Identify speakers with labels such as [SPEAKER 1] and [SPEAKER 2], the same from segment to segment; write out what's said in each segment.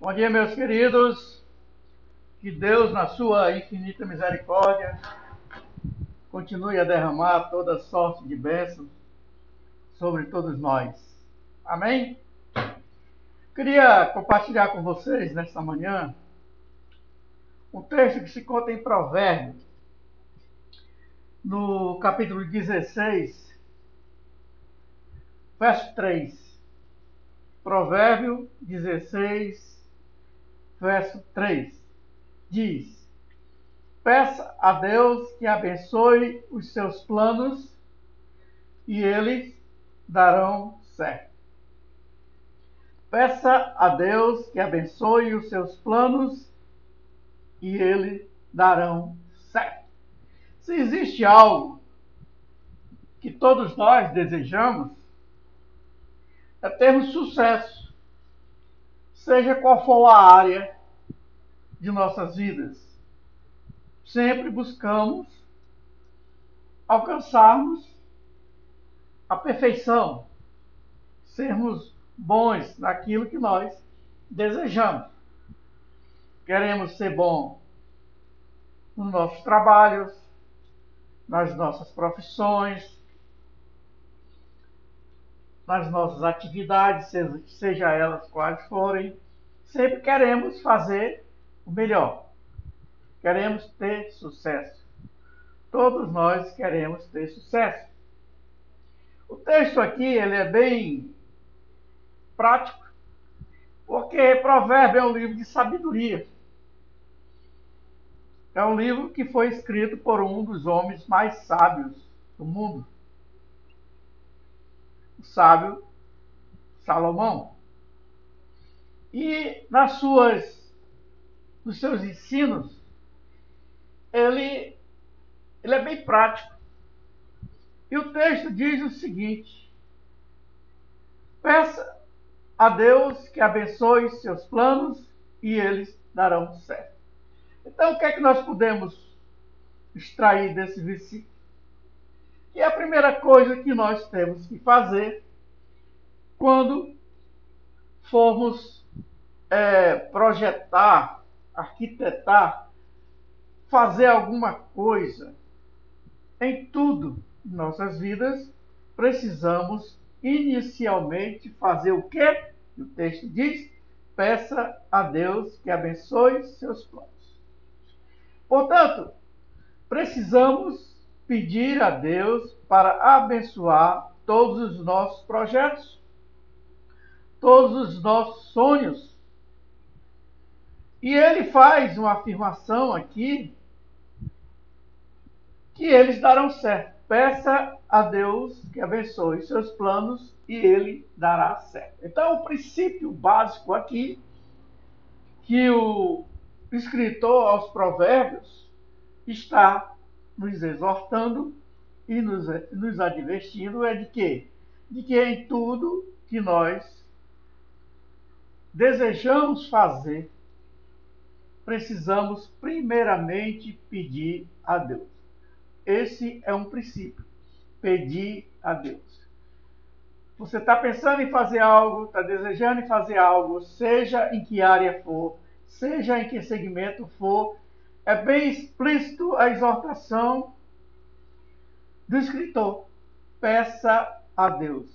[SPEAKER 1] Bom dia, meus queridos. Que Deus, na sua infinita misericórdia, continue a derramar toda sorte de bênçãos sobre todos nós. Amém? Queria compartilhar com vocês nesta manhã um texto que se conta em Provérbios, no capítulo 16, verso 3. Provérbio 16, verso 3. Diz: Peça a Deus que abençoe os seus planos e eles darão certo. Peça a Deus que abençoe os seus planos e eles darão certo. Se existe algo que todos nós desejamos, é termos sucesso, seja qual for a área de nossas vidas. Sempre buscamos alcançarmos a perfeição, sermos bons naquilo que nós desejamos. Queremos ser bom nos nossos trabalhos, nas nossas profissões, nas nossas atividades, seja, elas quais forem, sempre queremos fazer o melhor. Queremos ter sucesso. Todos nós queremos ter sucesso. O texto aqui ele é bem prático, porque Provérbio é um livro de sabedoria. É um livro que foi escrito por um dos homens mais sábios do mundo o sábio Salomão. E nas suas, nos seus ensinos, ele, ele é bem prático. E o texto diz o seguinte: Peça a Deus que abençoe seus planos e eles darão certo. Então, o que é que nós podemos extrair desse versículo? E a primeira coisa que nós temos que fazer quando formos é, projetar, arquitetar, fazer alguma coisa em tudo em nossas vidas, precisamos inicialmente fazer o que? O texto diz: peça a Deus que abençoe seus planos. Portanto, precisamos pedir a Deus para abençoar todos os nossos projetos, todos os nossos sonhos. E ele faz uma afirmação aqui que eles darão certo. Peça a Deus que abençoe seus planos e ele dará certo. Então, o princípio básico aqui que o escritor aos Provérbios está nos exortando e nos, nos advertindo é de que? De que em tudo que nós desejamos fazer, precisamos primeiramente pedir a Deus. Esse é um princípio. Pedir a Deus. Você está pensando em fazer algo, está desejando em fazer algo, seja em que área for, seja em que segmento for, é bem explícito a exortação do escritor. Peça a Deus.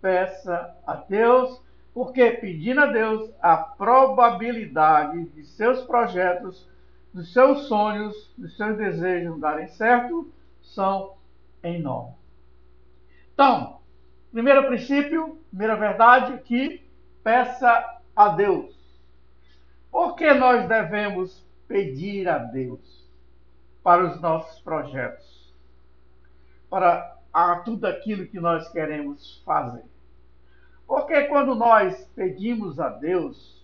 [SPEAKER 1] Peça a Deus, porque pedindo a Deus a probabilidade de seus projetos, dos seus sonhos, dos seus desejos darem certo, são enormes. Então, primeiro princípio, primeira verdade, que peça a Deus. Por que nós devemos pedir a Deus para os nossos projetos, para a tudo aquilo que nós queremos fazer. Porque quando nós pedimos a Deus,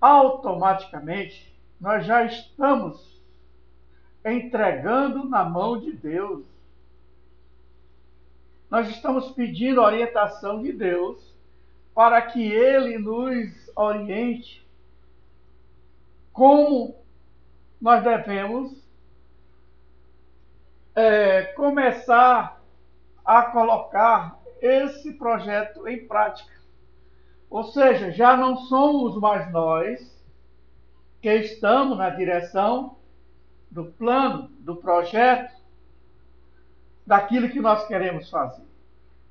[SPEAKER 1] automaticamente nós já estamos entregando na mão de Deus. Nós estamos pedindo a orientação de Deus para que Ele nos oriente como nós devemos é, começar a colocar esse projeto em prática. Ou seja, já não somos mais nós que estamos na direção do plano, do projeto, daquilo que nós queremos fazer.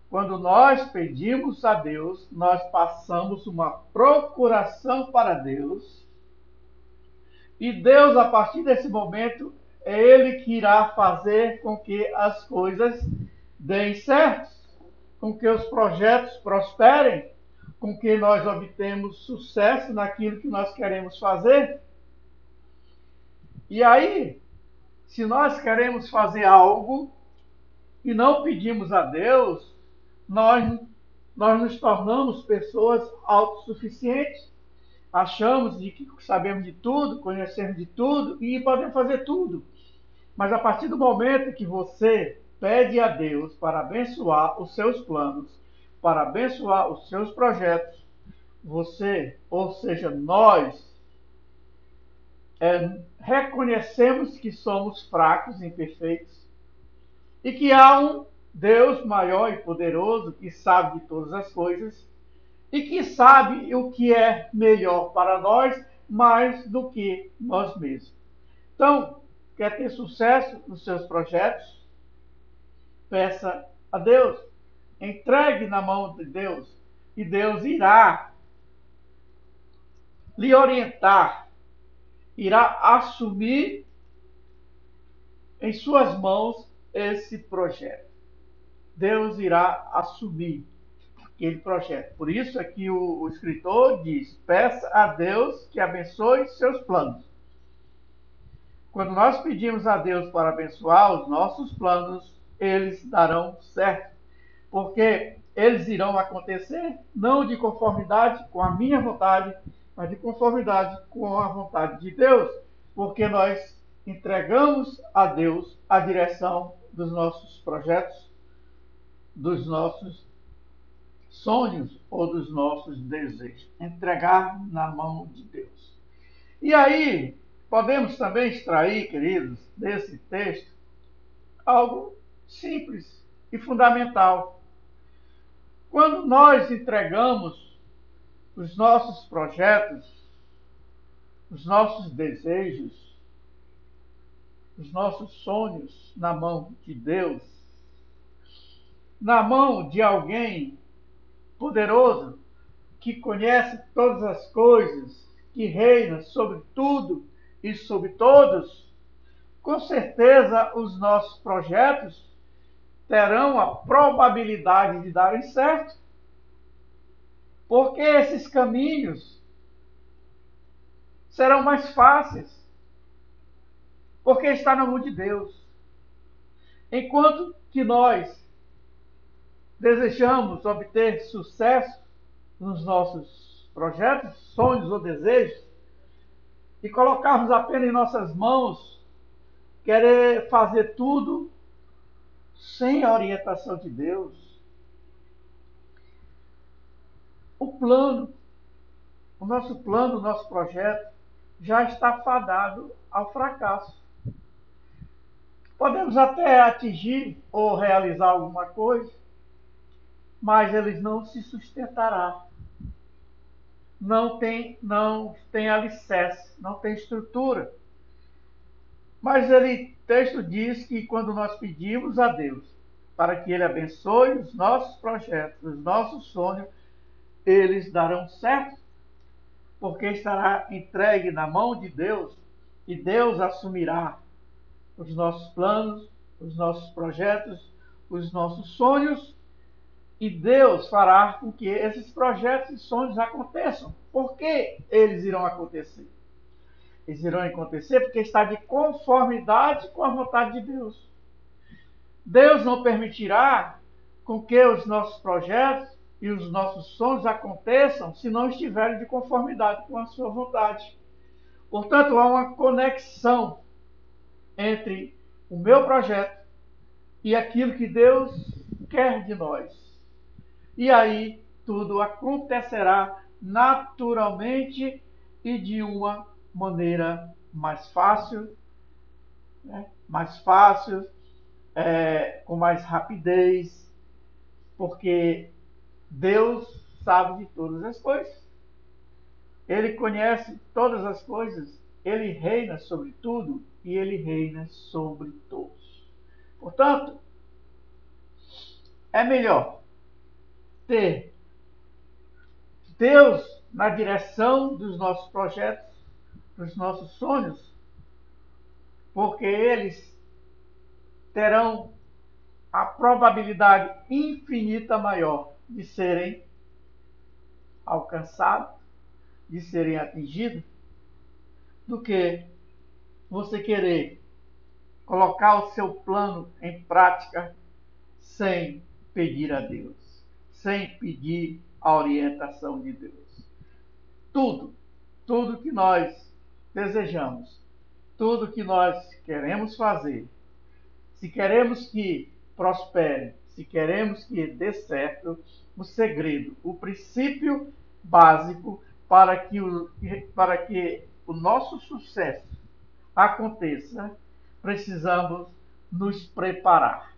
[SPEAKER 1] Quando nós pedimos a Deus, nós passamos uma procuração para Deus. E Deus, a partir desse momento, é Ele que irá fazer com que as coisas deem certo, com que os projetos prosperem, com que nós obtemos sucesso naquilo que nós queremos fazer. E aí, se nós queremos fazer algo e não pedimos a Deus, nós, nós nos tornamos pessoas autossuficientes. Achamos de que sabemos de tudo, conhecemos de tudo e podemos fazer tudo. Mas a partir do momento que você pede a Deus para abençoar os seus planos, para abençoar os seus projetos, você, ou seja, nós, é, reconhecemos que somos fracos, imperfeitos, e que há um Deus maior e poderoso que sabe de todas as coisas e que sabe o que é melhor para nós mais do que nós mesmos. Então, quer ter sucesso nos seus projetos? Peça a Deus. Entregue na mão de Deus e Deus irá lhe orientar, irá assumir em suas mãos esse projeto. Deus irá assumir aquele projeto. Por isso é que o, o escritor diz: peça a Deus que abençoe seus planos. Quando nós pedimos a Deus para abençoar os nossos planos, eles darão certo. Porque eles irão acontecer não de conformidade com a minha vontade, mas de conformidade com a vontade de Deus. Porque nós entregamos a Deus a direção dos nossos projetos, dos nossos sonhos ou dos nossos desejos. Entregar na mão de Deus. E aí, podemos também extrair, queridos, desse texto, algo simples e fundamental. Quando nós entregamos os nossos projetos, os nossos desejos, os nossos sonhos na mão de Deus, na mão de alguém poderoso que conhece todas as coisas, que reina sobre tudo e sobre todos, com certeza os nossos projetos terão a probabilidade de darem certo. Porque esses caminhos serão mais fáceis porque está na mão de Deus. Enquanto que nós desejamos obter sucesso nos nossos projetos, sonhos ou desejos, e colocarmos apenas em nossas mãos, querer fazer tudo sem a orientação de Deus, o plano, o nosso plano, o nosso projeto já está fadado ao fracasso. Podemos até atingir ou realizar alguma coisa, mas eles não se sustentará. Não tem, não tem alicerce, não tem estrutura. Mas ele, texto diz que quando nós pedimos a Deus para que Ele abençoe os nossos projetos, os nossos sonhos, eles darão certo, porque estará entregue na mão de Deus e Deus assumirá os nossos planos, os nossos projetos, os nossos sonhos, e Deus fará com que esses projetos e sonhos aconteçam. Por que eles irão acontecer? Eles irão acontecer porque está de conformidade com a vontade de Deus. Deus não permitirá com que os nossos projetos e os nossos sonhos aconteçam se não estiverem de conformidade com a sua vontade. Portanto, há uma conexão entre o meu projeto e aquilo que Deus quer de nós. E aí tudo acontecerá naturalmente e de uma maneira mais fácil, né? mais fácil, é, com mais rapidez, porque Deus sabe de todas as coisas. Ele conhece todas as coisas, ele reina sobre tudo e ele reina sobre todos. Portanto, é melhor ter Deus na direção dos nossos projetos, dos nossos sonhos, porque eles terão a probabilidade infinita maior de serem alcançados, de serem atingidos, do que você querer colocar o seu plano em prática sem pedir a Deus, sem pedir a orientação de Deus. Tudo, tudo que nós desejamos, tudo que nós queremos fazer, se queremos que prospere, se queremos que dê certo, o segredo, o princípio básico para que o, para que o nosso sucesso aconteça, precisamos nos preparar.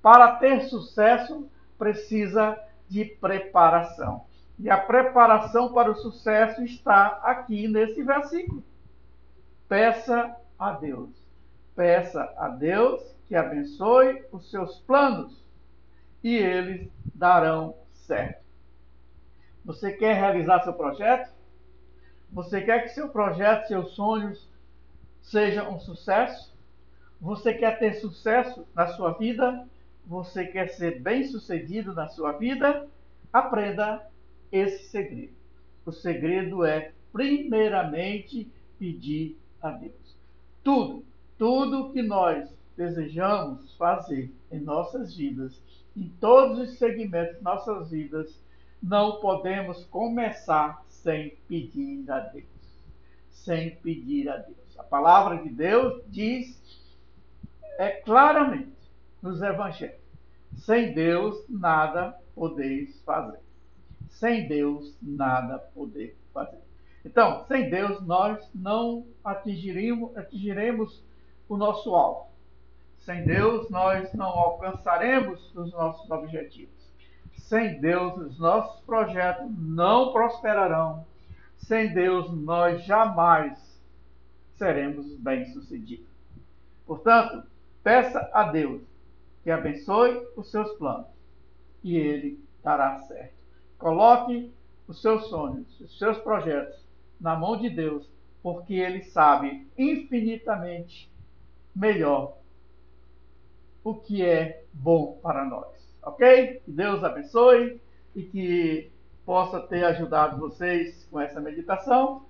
[SPEAKER 1] Para ter sucesso, precisa de preparação. E a preparação para o sucesso está aqui nesse versículo. Peça a Deus. Peça a Deus que abençoe os seus planos e eles darão certo. Você quer realizar seu projeto? Você quer que seu projeto, seus sonhos sejam um sucesso? Você quer ter sucesso na sua vida? Você quer ser bem-sucedido na sua vida? Aprenda esse segredo. O segredo é, primeiramente, pedir a Deus. Tudo, tudo que nós desejamos fazer em nossas vidas, em todos os segmentos de nossas vidas, não podemos começar sem pedir a Deus. Sem pedir a Deus. A palavra de Deus diz é claramente nos evangelhos: sem Deus nada podeis fazer. Sem Deus nada poder fazer. Então, sem Deus nós não atingiremos, atingiremos o nosso alvo. Sem Deus, nós não alcançaremos os nossos objetivos. Sem Deus, os nossos projetos não prosperarão. Sem Deus, nós jamais seremos bem-sucedidos. Portanto, peça a Deus que abençoe os seus planos e ele dará certo. Coloque os seus sonhos, os seus projetos na mão de Deus, porque ele sabe infinitamente melhor o que é bom para nós. Ok? Que Deus abençoe e que possa ter ajudado vocês com essa meditação.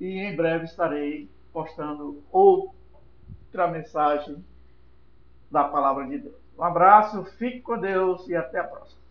[SPEAKER 1] E em breve estarei postando outra mensagem da palavra de Deus. Um abraço, fique com Deus e até a próxima.